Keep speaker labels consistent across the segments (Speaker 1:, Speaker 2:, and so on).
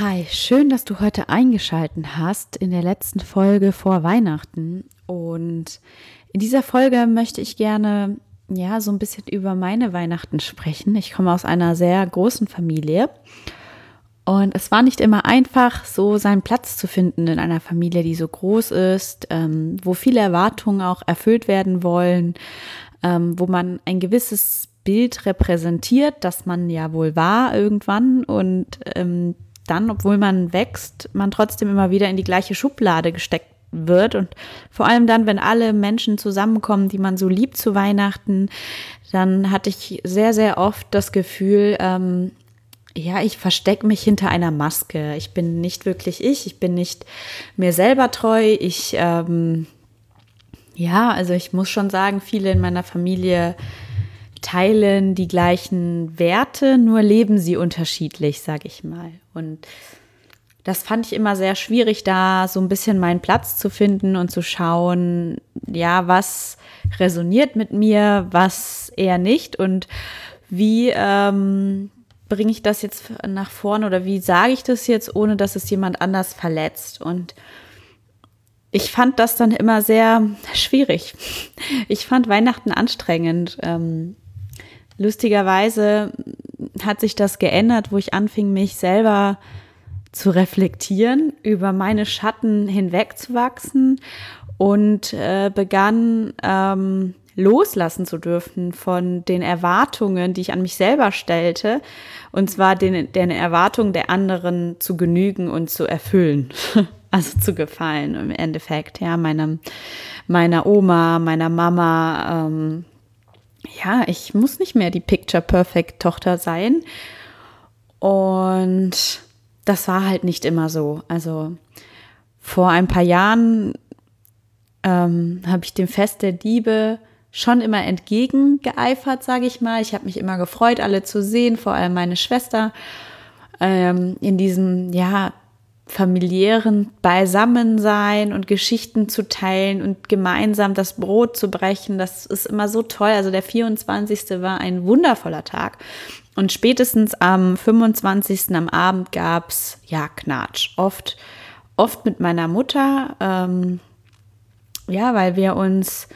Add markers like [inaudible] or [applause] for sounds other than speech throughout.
Speaker 1: Hi, schön, dass du heute eingeschalten hast in der letzten Folge vor Weihnachten. Und in dieser Folge möchte ich gerne ja so ein bisschen über meine Weihnachten sprechen. Ich komme aus einer sehr großen Familie und es war nicht immer einfach, so seinen Platz zu finden in einer Familie, die so groß ist, ähm, wo viele Erwartungen auch erfüllt werden wollen, ähm, wo man ein gewisses Bild repräsentiert, das man ja wohl war irgendwann und ähm, dann, obwohl man wächst, man trotzdem immer wieder in die gleiche Schublade gesteckt wird. Und vor allem dann, wenn alle Menschen zusammenkommen, die man so liebt zu Weihnachten, dann hatte ich sehr, sehr oft das Gefühl, ähm, ja, ich verstecke mich hinter einer Maske. Ich bin nicht wirklich ich, ich bin nicht mir selber treu. Ich, ähm, ja, also ich muss schon sagen, viele in meiner Familie teilen die gleichen Werte, nur leben sie unterschiedlich, sage ich mal. Und das fand ich immer sehr schwierig, da so ein bisschen meinen Platz zu finden und zu schauen, ja, was resoniert mit mir, was eher nicht und wie ähm, bringe ich das jetzt nach vorne oder wie sage ich das jetzt, ohne dass es jemand anders verletzt. Und ich fand das dann immer sehr schwierig. Ich fand Weihnachten anstrengend. Ähm, lustigerweise hat sich das geändert, wo ich anfing, mich selber zu reflektieren, über meine Schatten hinwegzuwachsen und äh, begann ähm, loslassen zu dürfen von den Erwartungen, die ich an mich selber stellte, und zwar den, den Erwartungen der anderen zu genügen und zu erfüllen, [laughs] also zu gefallen im Endeffekt, ja, meinem, meiner Oma, meiner Mama, ähm, ja, ich muss nicht mehr die Picture Perfect Tochter sein. Und das war halt nicht immer so. Also vor ein paar Jahren ähm, habe ich dem Fest der Diebe schon immer entgegengeeifert, sage ich mal. Ich habe mich immer gefreut, alle zu sehen, vor allem meine Schwester ähm, in diesem ja familiären Beisammensein und Geschichten zu teilen und gemeinsam das Brot zu brechen. Das ist immer so toll. Also der 24. war ein wundervoller Tag. Und spätestens am 25. am Abend gab es ja Knatsch. Oft, oft mit meiner Mutter. Ähm, ja, weil wir uns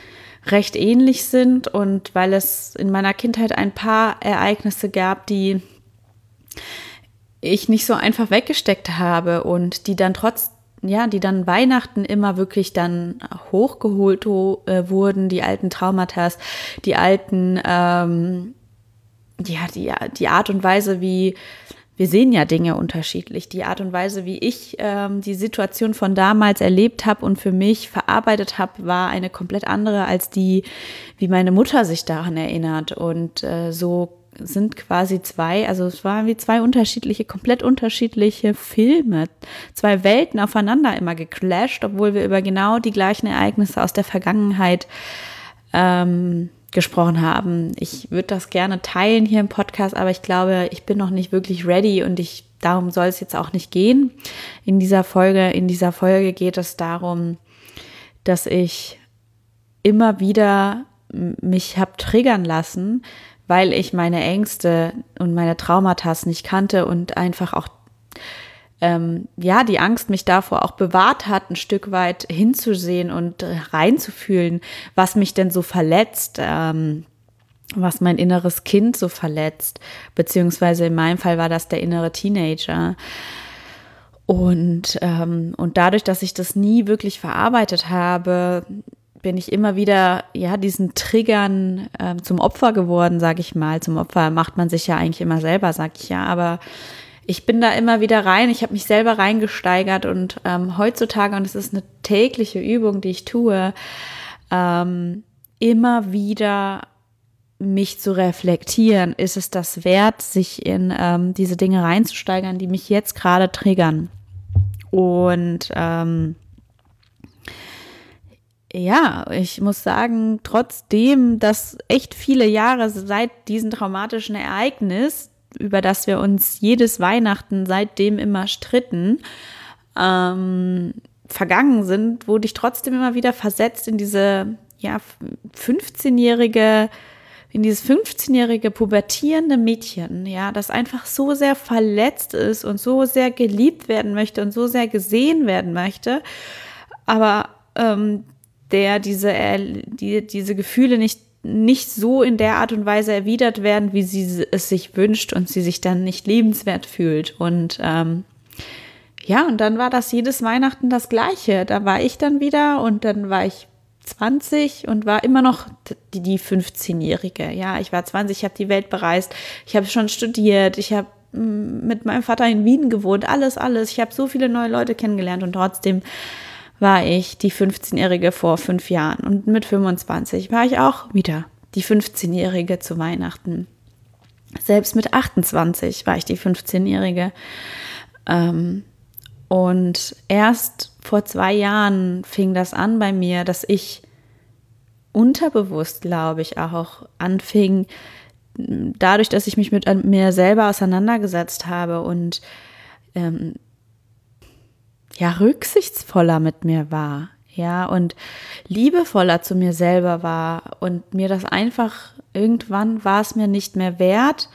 Speaker 1: recht ähnlich sind und weil es in meiner Kindheit ein paar Ereignisse gab, die ich nicht so einfach weggesteckt habe und die dann trotz ja, die dann Weihnachten immer wirklich dann hochgeholt äh, wurden, die alten Traumata, die alten, ähm, ja, die, die Art und Weise, wie wir sehen ja Dinge unterschiedlich. Die Art und Weise, wie ich ähm, die Situation von damals erlebt habe und für mich verarbeitet habe, war eine komplett andere als die, wie meine Mutter sich daran erinnert. Und äh, so sind quasi zwei, also es waren wie zwei unterschiedliche, komplett unterschiedliche Filme, zwei Welten aufeinander immer geclasht, obwohl wir über genau die gleichen Ereignisse aus der Vergangenheit ähm, gesprochen haben. Ich würde das gerne teilen hier im Podcast, aber ich glaube, ich bin noch nicht wirklich ready und ich darum soll es jetzt auch nicht gehen. In dieser Folge, in dieser Folge geht es darum, dass ich immer wieder mich habe triggern lassen, weil ich meine Ängste und meine Traumata nicht kannte und einfach auch ähm, ja die Angst mich davor auch bewahrt hat, ein Stück weit hinzusehen und reinzufühlen, was mich denn so verletzt. Ähm, was mein inneres Kind so verletzt, beziehungsweise in meinem Fall war das der innere Teenager. Und, ähm, und dadurch, dass ich das nie wirklich verarbeitet habe, bin ich immer wieder ja diesen Triggern äh, zum Opfer geworden, sage ich mal. Zum Opfer macht man sich ja eigentlich immer selber, sag ich ja. Aber ich bin da immer wieder rein. Ich habe mich selber reingesteigert und ähm, heutzutage und es ist eine tägliche Übung, die ich tue, ähm, immer wieder mich zu reflektieren. Ist es das wert, sich in ähm, diese Dinge reinzusteigern, die mich jetzt gerade triggern? Und ähm, ja, ich muss sagen, trotzdem, dass echt viele Jahre seit diesem traumatischen Ereignis, über das wir uns jedes Weihnachten seitdem immer stritten, ähm, vergangen sind, wurde ich trotzdem immer wieder versetzt in diese ja 15-jährige in dieses 15-jährige pubertierende Mädchen, ja, das einfach so sehr verletzt ist und so sehr geliebt werden möchte und so sehr gesehen werden möchte, aber ähm, der diese, die, diese Gefühle nicht, nicht so in der Art und Weise erwidert werden, wie sie es sich wünscht und sie sich dann nicht lebenswert fühlt. Und ähm, ja, und dann war das jedes Weihnachten das Gleiche. Da war ich dann wieder und dann war ich 20 und war immer noch die, die 15-Jährige. Ja, ich war 20, ich habe die Welt bereist, ich habe schon studiert, ich habe mit meinem Vater in Wien gewohnt, alles, alles. Ich habe so viele neue Leute kennengelernt und trotzdem war ich die 15-Jährige vor fünf Jahren. Und mit 25 war ich auch wieder die 15-Jährige zu Weihnachten. Selbst mit 28 war ich die 15-Jährige. Ähm, und erst vor zwei Jahren fing das an bei mir, dass ich unterbewusst, glaube ich, auch anfing, dadurch, dass ich mich mit mir selber auseinandergesetzt habe und ähm, ja rücksichtsvoller mit mir war, ja, und liebevoller zu mir selber war und mir das einfach irgendwann war es mir nicht mehr wert,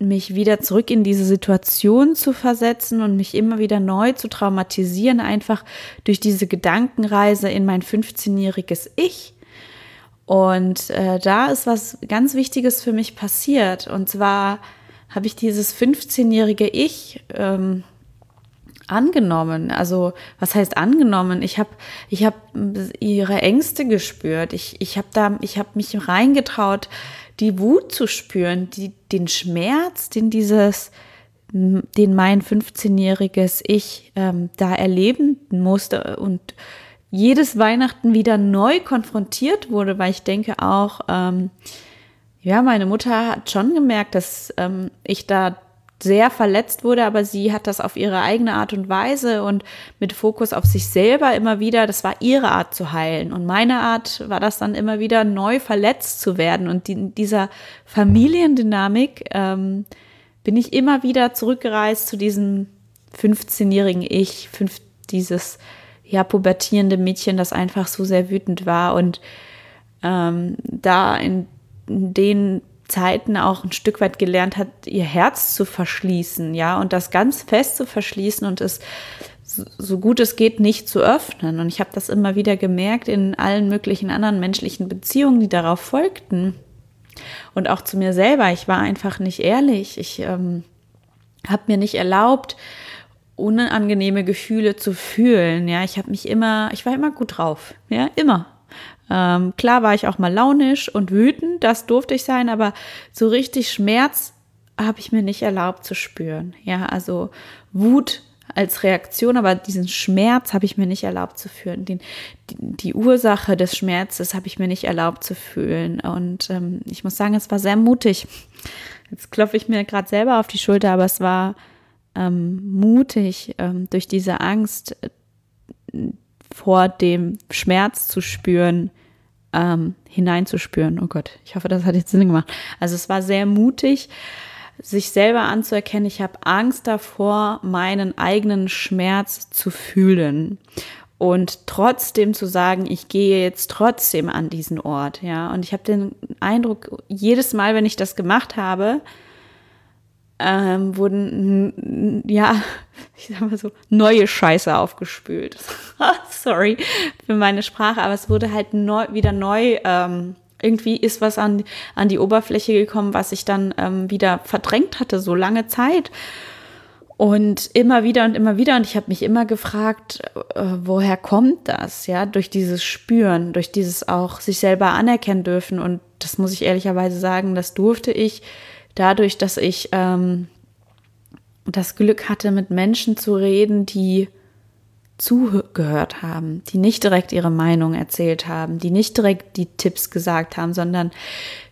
Speaker 1: mich wieder zurück in diese Situation zu versetzen und mich immer wieder neu zu traumatisieren, einfach durch diese Gedankenreise in mein 15-jähriges Ich. Und äh, da ist was ganz Wichtiges für mich passiert. Und zwar habe ich dieses 15-jährige Ich ähm, angenommen. Also was heißt angenommen? Ich habe ich hab ihre Ängste gespürt. Ich, ich habe da, ich habe mich reingetraut, die Wut zu spüren, die, den Schmerz, den dieses, den mein 15-jähriges Ich ähm, da erleben musste und jedes Weihnachten wieder neu konfrontiert wurde, weil ich denke auch, ähm, ja, meine Mutter hat schon gemerkt, dass ähm, ich da sehr verletzt wurde, aber sie hat das auf ihre eigene Art und Weise und mit Fokus auf sich selber immer wieder, das war ihre Art zu heilen. Und meine Art war das dann immer wieder neu verletzt zu werden. Und in dieser Familiendynamik ähm, bin ich immer wieder zurückgereist zu diesem 15-jährigen Ich, fünf, dieses ja pubertierende Mädchen, das einfach so sehr wütend war und ähm, da in den Zeiten auch ein Stück weit gelernt hat, ihr Herz zu verschließen, ja, und das ganz fest zu verschließen und es so gut es geht nicht zu öffnen. Und ich habe das immer wieder gemerkt in allen möglichen anderen menschlichen Beziehungen, die darauf folgten. Und auch zu mir selber. Ich war einfach nicht ehrlich. Ich ähm, habe mir nicht erlaubt, unangenehme Gefühle zu fühlen. Ja, ich habe mich immer, ich war immer gut drauf. Ja, immer. Ähm, klar war ich auch mal launisch und wütend, das durfte ich sein, aber so richtig Schmerz habe ich mir nicht erlaubt zu spüren. Ja, also Wut als Reaktion, aber diesen Schmerz habe ich mir nicht erlaubt zu fühlen. Den, die, die, Ursache des Schmerzes habe ich mir nicht erlaubt zu fühlen. Und ähm, ich muss sagen, es war sehr mutig. Jetzt klopfe ich mir gerade selber auf die Schulter, aber es war ähm, mutig, ähm, durch diese Angst äh, vor dem Schmerz zu spüren, ähm, hineinzuspüren. Oh Gott, ich hoffe, das hat jetzt Sinn gemacht. Also es war sehr mutig, sich selber anzuerkennen, ich habe Angst davor, meinen eigenen Schmerz zu fühlen und trotzdem zu sagen, ich gehe jetzt trotzdem an diesen Ort, ja. Und ich habe den Eindruck, jedes Mal, wenn ich das gemacht habe, ähm, wurden, ja, [laughs] ich sag mal so, neue Scheiße aufgespült. [laughs] Sorry für meine Sprache, aber es wurde halt neu, wieder neu ähm, irgendwie ist was an, an die Oberfläche gekommen, was ich dann ähm, wieder verdrängt hatte, so lange Zeit. Und immer wieder und immer wieder. Und ich habe mich immer gefragt, äh, woher kommt das? Ja, durch dieses Spüren, durch dieses auch sich selber anerkennen dürfen. Und das muss ich ehrlicherweise sagen, das durfte ich dadurch, dass ich ähm, das Glück hatte, mit Menschen zu reden, die zugehört haben, die nicht direkt ihre Meinung erzählt haben, die nicht direkt die Tipps gesagt haben, sondern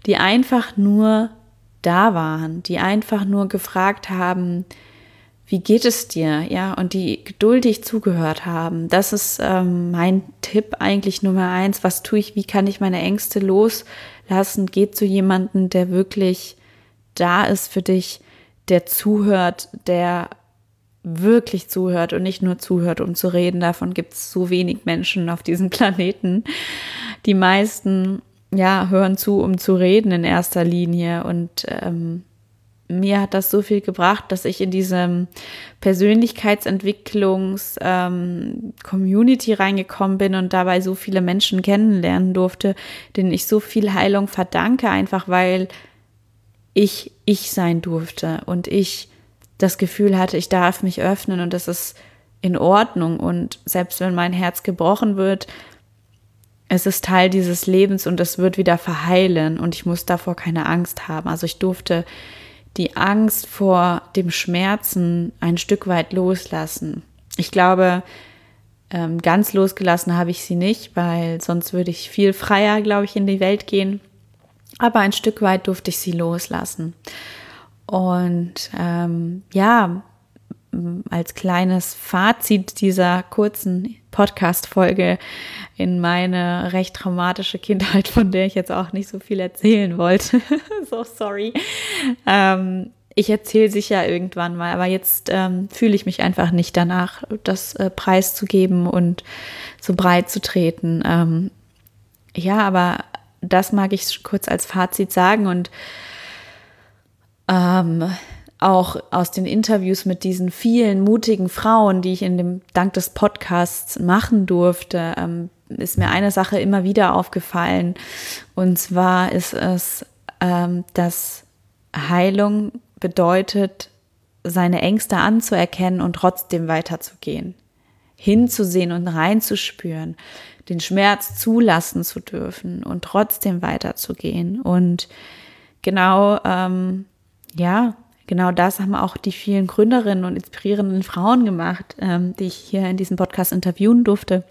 Speaker 1: die einfach nur da waren, die einfach nur gefragt haben, wie geht es dir? Ja, und die geduldig zugehört haben. Das ist ähm, mein Tipp eigentlich Nummer eins. Was tue ich? Wie kann ich meine Ängste loslassen? Geht zu jemandem, der wirklich da ist für dich, der zuhört, der wirklich zuhört und nicht nur zuhört, um zu reden. Davon gibt es so wenig Menschen auf diesem [laughs] Planeten. Die meisten, ja, hören zu, um zu reden in erster Linie. Und ähm, mir hat das so viel gebracht, dass ich in diesem Persönlichkeitsentwicklungs-Community ähm, reingekommen bin und dabei so viele Menschen kennenlernen durfte, denen ich so viel Heilung verdanke, einfach weil ich ich sein durfte und ich das Gefühl hatte, ich darf mich öffnen und das ist in Ordnung. Und selbst wenn mein Herz gebrochen wird, es ist Teil dieses Lebens und es wird wieder verheilen und ich muss davor keine Angst haben. Also ich durfte die Angst vor dem Schmerzen ein Stück weit loslassen. Ich glaube, ähm, ganz losgelassen habe ich sie nicht, weil sonst würde ich viel freier, glaube ich, in die Welt gehen. Aber ein Stück weit durfte ich sie loslassen. Und ähm, ja, als kleines Fazit dieser kurzen Podcast-Folge in meine recht traumatische Kindheit, von der ich jetzt auch nicht so viel erzählen wollte. [laughs] so sorry. Ähm, ich erzähle sich ja irgendwann mal, aber jetzt ähm, fühle ich mich einfach nicht danach, das äh, preiszugeben und so breit zu treten. Ähm, ja, aber das mag ich kurz als Fazit sagen und ähm, auch aus den Interviews mit diesen vielen mutigen Frauen, die ich in dem dank des Podcasts machen durfte, ähm, ist mir eine Sache immer wieder aufgefallen. Und zwar ist es, ähm, dass Heilung bedeutet, seine Ängste anzuerkennen und trotzdem weiterzugehen. Hinzusehen und reinzuspüren, den Schmerz zulassen zu dürfen und trotzdem weiterzugehen. Und genau ähm, ja, genau das haben auch die vielen Gründerinnen und inspirierenden Frauen gemacht, ähm, die ich hier in diesem Podcast interviewen durfte.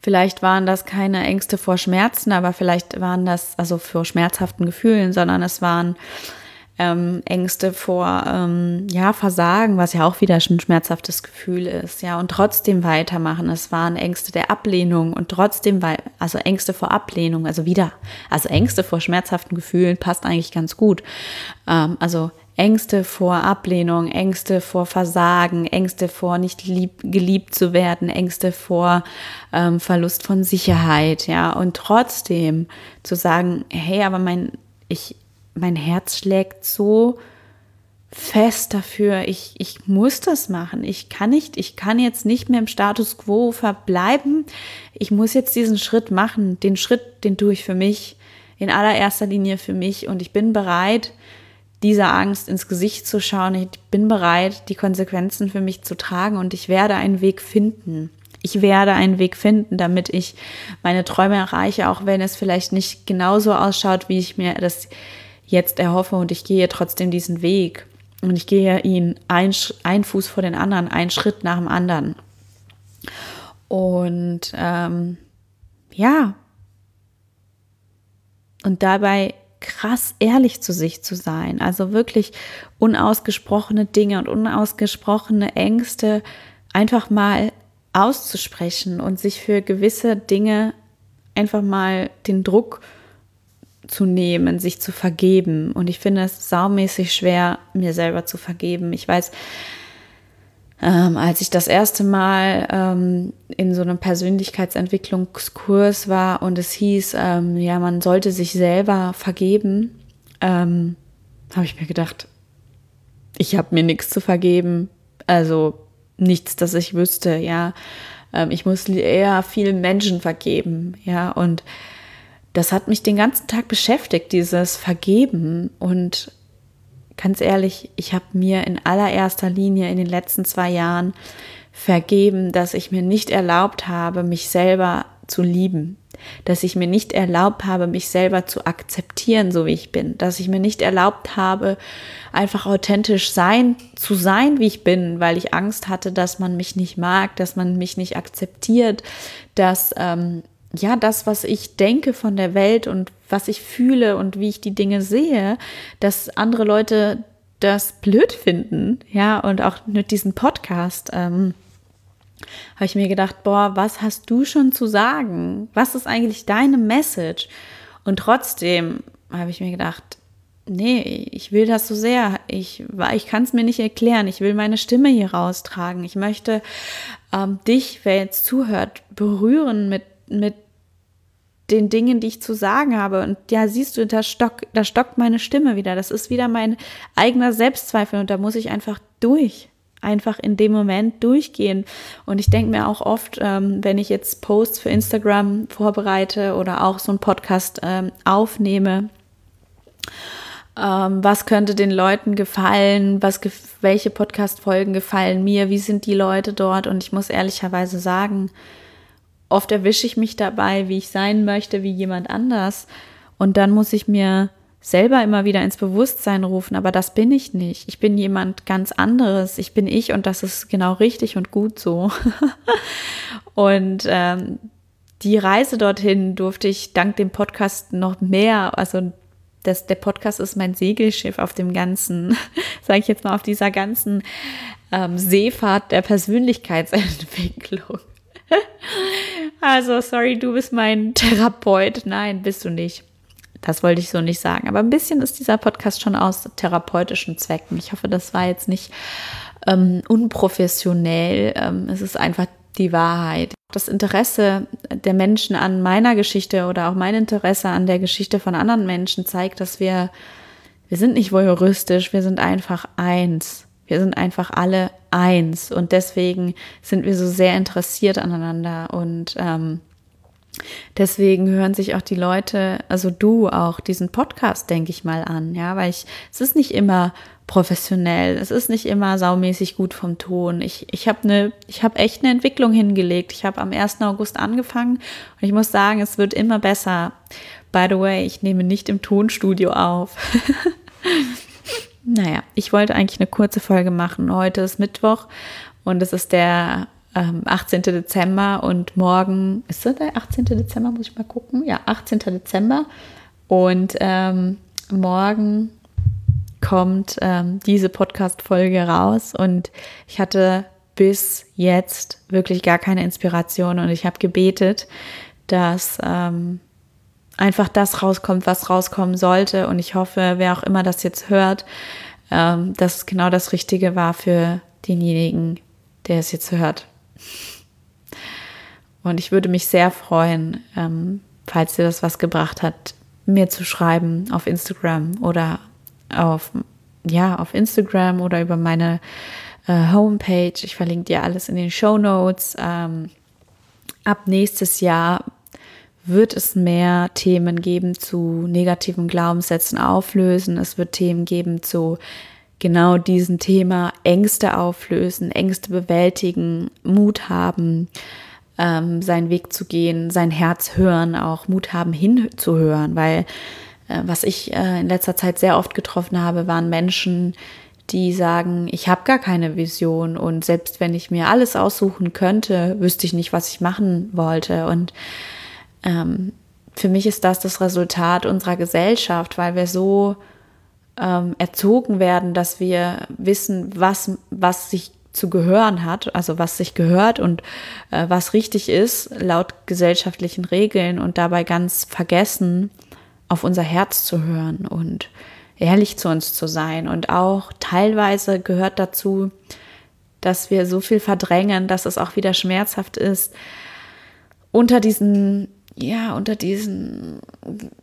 Speaker 1: Vielleicht waren das keine Ängste vor Schmerzen, aber vielleicht waren das also vor schmerzhaften Gefühlen, sondern es waren ähm, Ängste vor ähm, ja Versagen, was ja auch wieder schon ein schmerzhaftes Gefühl ist, ja und trotzdem weitermachen. Es waren Ängste der Ablehnung und trotzdem also Ängste vor Ablehnung, also wieder also Ängste vor schmerzhaften Gefühlen passt eigentlich ganz gut. Ähm, also Ängste vor Ablehnung, Ängste vor Versagen, Ängste vor nicht lieb, geliebt zu werden, Ängste vor ähm, Verlust von Sicherheit, ja und trotzdem zu sagen, hey, aber mein ich mein Herz schlägt so fest dafür, ich, ich muss das machen. Ich kann nicht, ich kann jetzt nicht mehr im Status quo verbleiben. Ich muss jetzt diesen Schritt machen. Den Schritt, den tue ich für mich, in allererster Linie für mich. Und ich bin bereit, dieser Angst ins Gesicht zu schauen. Ich bin bereit, die Konsequenzen für mich zu tragen und ich werde einen Weg finden. Ich werde einen Weg finden, damit ich meine Träume erreiche, auch wenn es vielleicht nicht genauso ausschaut, wie ich mir das jetzt erhoffe und ich gehe trotzdem diesen Weg. Und ich gehe ihn ein, ein Fuß vor den anderen, einen Schritt nach dem anderen. Und ähm, ja, und dabei krass ehrlich zu sich zu sein, also wirklich unausgesprochene Dinge und unausgesprochene Ängste einfach mal auszusprechen und sich für gewisse Dinge einfach mal den Druck zu zu nehmen, sich zu vergeben. Und ich finde es saumäßig schwer, mir selber zu vergeben. Ich weiß, ähm, als ich das erste Mal ähm, in so einem Persönlichkeitsentwicklungskurs war und es hieß, ähm, ja, man sollte sich selber vergeben, ähm, habe ich mir gedacht, ich habe mir nichts zu vergeben. Also nichts, das ich wüsste, ja. Ähm, ich muss eher vielen Menschen vergeben, ja. Und das hat mich den ganzen Tag beschäftigt, dieses Vergeben. Und ganz ehrlich, ich habe mir in allererster Linie in den letzten zwei Jahren vergeben, dass ich mir nicht erlaubt habe, mich selber zu lieben, dass ich mir nicht erlaubt habe, mich selber zu akzeptieren, so wie ich bin, dass ich mir nicht erlaubt habe, einfach authentisch sein, zu sein, wie ich bin, weil ich Angst hatte, dass man mich nicht mag, dass man mich nicht akzeptiert, dass ähm, ja, das, was ich denke von der Welt und was ich fühle und wie ich die Dinge sehe, dass andere Leute das blöd finden, ja, und auch mit diesem Podcast ähm, habe ich mir gedacht, boah, was hast du schon zu sagen? Was ist eigentlich deine Message? Und trotzdem habe ich mir gedacht, nee, ich will das so sehr. Ich, ich kann es mir nicht erklären. Ich will meine Stimme hier raustragen. Ich möchte ähm, dich, wer jetzt zuhört, berühren mit, mit den Dingen, die ich zu sagen habe. Und ja, siehst du, da, stock, da stockt meine Stimme wieder. Das ist wieder mein eigener Selbstzweifel und da muss ich einfach durch. Einfach in dem Moment durchgehen. Und ich denke mir auch oft, ähm, wenn ich jetzt Posts für Instagram vorbereite oder auch so einen Podcast ähm, aufnehme, ähm, was könnte den Leuten gefallen, was, welche Podcast-Folgen gefallen mir, wie sind die Leute dort? Und ich muss ehrlicherweise sagen, Oft erwische ich mich dabei, wie ich sein möchte, wie jemand anders. Und dann muss ich mir selber immer wieder ins Bewusstsein rufen, aber das bin ich nicht. Ich bin jemand ganz anderes. Ich bin ich und das ist genau richtig und gut so. [laughs] und ähm, die Reise dorthin durfte ich dank dem Podcast noch mehr, also das, der Podcast ist mein Segelschiff auf dem ganzen, [laughs] sage ich jetzt mal, auf dieser ganzen ähm, Seefahrt der Persönlichkeitsentwicklung. Also, sorry, du bist mein [laughs] Therapeut. Nein, bist du nicht. Das wollte ich so nicht sagen. Aber ein bisschen ist dieser Podcast schon aus therapeutischen Zwecken. Ich hoffe, das war jetzt nicht ähm, unprofessionell. Ähm, es ist einfach die Wahrheit. Das Interesse der Menschen an meiner Geschichte oder auch mein Interesse an der Geschichte von anderen Menschen zeigt, dass wir, wir sind nicht voyeuristisch, wir sind einfach eins. Wir sind einfach alle eins und deswegen sind wir so sehr interessiert aneinander und ähm, deswegen hören sich auch die Leute, also du auch diesen Podcast, denke ich mal an, ja, weil ich, es ist nicht immer professionell, es ist nicht immer saumäßig gut vom Ton. Ich, ich habe eine, ich habe echt eine Entwicklung hingelegt. Ich habe am 1. August angefangen und ich muss sagen, es wird immer besser. By the way, ich nehme nicht im Tonstudio auf. [laughs] Naja, ich wollte eigentlich eine kurze Folge machen. Heute ist Mittwoch und es ist der ähm, 18. Dezember und morgen, ist das der 18. Dezember? Muss ich mal gucken. Ja, 18. Dezember. Und ähm, morgen kommt ähm, diese Podcast-Folge raus und ich hatte bis jetzt wirklich gar keine Inspiration und ich habe gebetet, dass ähm, einfach das rauskommt, was rauskommen sollte. Und ich hoffe, wer auch immer das jetzt hört, ähm, dass es genau das Richtige war für denjenigen, der es jetzt hört. Und ich würde mich sehr freuen, ähm, falls dir das was gebracht hat, mir zu schreiben auf Instagram oder auf, ja, auf Instagram oder über meine äh, Homepage. Ich verlinke dir alles in den Show Notes. Ähm, ab nächstes Jahr wird es mehr Themen geben zu negativen Glaubenssätzen auflösen. Es wird Themen geben zu genau diesem Thema Ängste auflösen, Ängste bewältigen, Mut haben, ähm, seinen Weg zu gehen, sein Herz hören, auch Mut haben hinzuhören, weil äh, was ich äh, in letzter Zeit sehr oft getroffen habe, waren Menschen, die sagen, ich habe gar keine Vision und selbst wenn ich mir alles aussuchen könnte, wüsste ich nicht, was ich machen wollte und ähm, für mich ist das das Resultat unserer Gesellschaft, weil wir so ähm, erzogen werden, dass wir wissen, was, was sich zu gehören hat, also was sich gehört und äh, was richtig ist laut gesellschaftlichen Regeln und dabei ganz vergessen, auf unser Herz zu hören und ehrlich zu uns zu sein. Und auch teilweise gehört dazu, dass wir so viel verdrängen, dass es auch wieder schmerzhaft ist, unter diesen ja, unter diesen,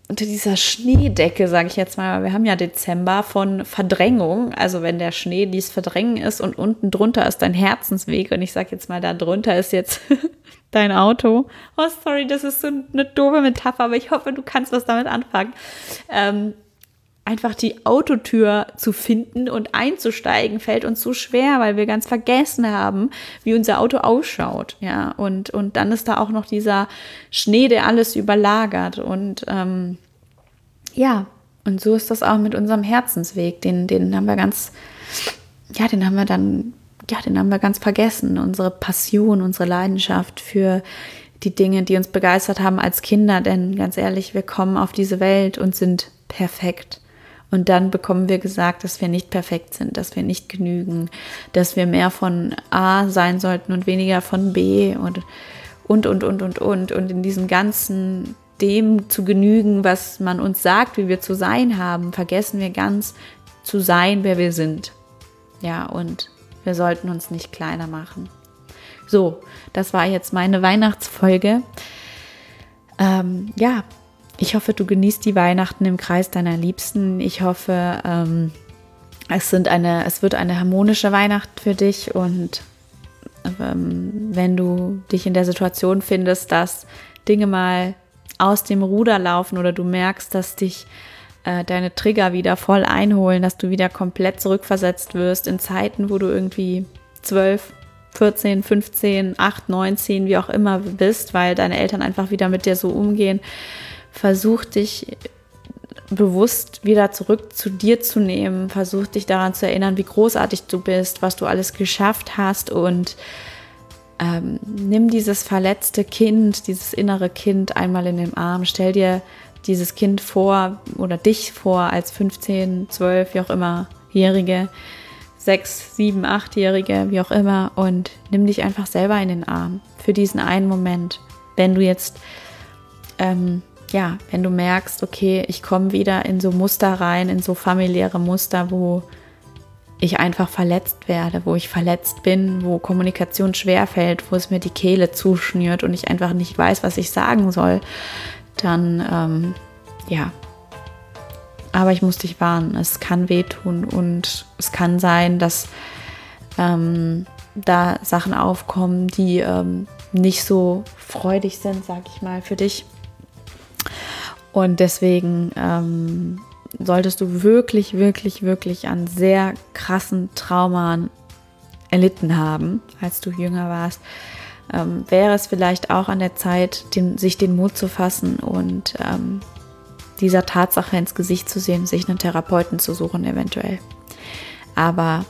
Speaker 1: unter dieser Schneedecke, sage ich jetzt mal, wir haben ja Dezember von Verdrängung, also wenn der Schnee dies Verdrängen ist und unten drunter ist dein Herzensweg und ich sage jetzt mal, da drunter ist jetzt [laughs] dein Auto. Oh, sorry, das ist so eine doofe Metapher, aber ich hoffe, du kannst was damit anfangen. Ähm, einfach die Autotür zu finden und einzusteigen, fällt uns so schwer, weil wir ganz vergessen haben, wie unser Auto ausschaut. Ja, und, und dann ist da auch noch dieser Schnee, der alles überlagert. Und ähm, ja, und so ist das auch mit unserem Herzensweg. Den, den haben wir ganz, ja, den haben wir dann, ja, den haben wir ganz vergessen. Unsere Passion, unsere Leidenschaft für die Dinge, die uns begeistert haben als Kinder. Denn ganz ehrlich, wir kommen auf diese Welt und sind perfekt. Und dann bekommen wir gesagt, dass wir nicht perfekt sind, dass wir nicht genügen, dass wir mehr von A sein sollten und weniger von B und und und und und und und in diesem ganzen dem zu genügen, was man uns sagt, wie wir zu sein haben, vergessen wir ganz zu sein, wer wir sind. Ja, und wir sollten uns nicht kleiner machen. So, das war jetzt meine Weihnachtsfolge. Ähm, ja, ich hoffe, du genießt die Weihnachten im Kreis deiner Liebsten. Ich hoffe, ähm, es, sind eine, es wird eine harmonische Weihnacht für dich und ähm, wenn du dich in der Situation findest, dass Dinge mal aus dem Ruder laufen oder du merkst, dass dich äh, deine Trigger wieder voll einholen, dass du wieder komplett zurückversetzt wirst in Zeiten, wo du irgendwie 12, 14, 15, 8, 9, 10, wie auch immer bist, weil deine Eltern einfach wieder mit dir so umgehen, versuch dich bewusst wieder zurück zu dir zu nehmen, versuch dich daran zu erinnern, wie großartig du bist, was du alles geschafft hast. Und ähm, nimm dieses verletzte Kind, dieses innere Kind einmal in den Arm, stell dir dieses Kind vor oder dich vor als 15, 12, wie auch immer, Jährige, 6, 7, 8-Jährige, wie auch immer. Und nimm dich einfach selber in den Arm für diesen einen Moment. Wenn du jetzt ähm, ja, wenn du merkst, okay, ich komme wieder in so Muster rein, in so familiäre Muster, wo ich einfach verletzt werde, wo ich verletzt bin, wo Kommunikation schwerfällt, wo es mir die Kehle zuschnürt und ich einfach nicht weiß, was ich sagen soll, dann ähm, ja. Aber ich muss dich warnen, es kann wehtun und es kann sein, dass ähm, da Sachen aufkommen, die ähm, nicht so freudig sind, sag ich mal, für dich. Und deswegen ähm, solltest du wirklich, wirklich, wirklich an sehr krassen Traumen erlitten haben, als du jünger warst, ähm, wäre es vielleicht auch an der Zeit, den, sich den Mut zu fassen und ähm, dieser Tatsache ins Gesicht zu sehen, sich einen Therapeuten zu suchen eventuell. Aber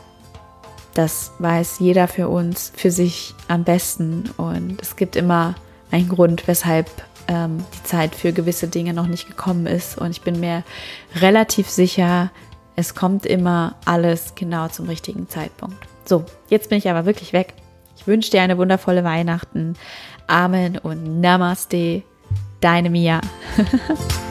Speaker 1: das weiß jeder für uns, für sich am besten. Und es gibt immer einen Grund, weshalb ähm, die Zeit für gewisse Dinge noch nicht gekommen ist. Und ich bin mir relativ sicher, es kommt immer alles genau zum richtigen Zeitpunkt. So, jetzt bin ich aber wirklich weg. Ich wünsche dir eine wundervolle Weihnachten. Amen und Namaste, deine Mia. [laughs]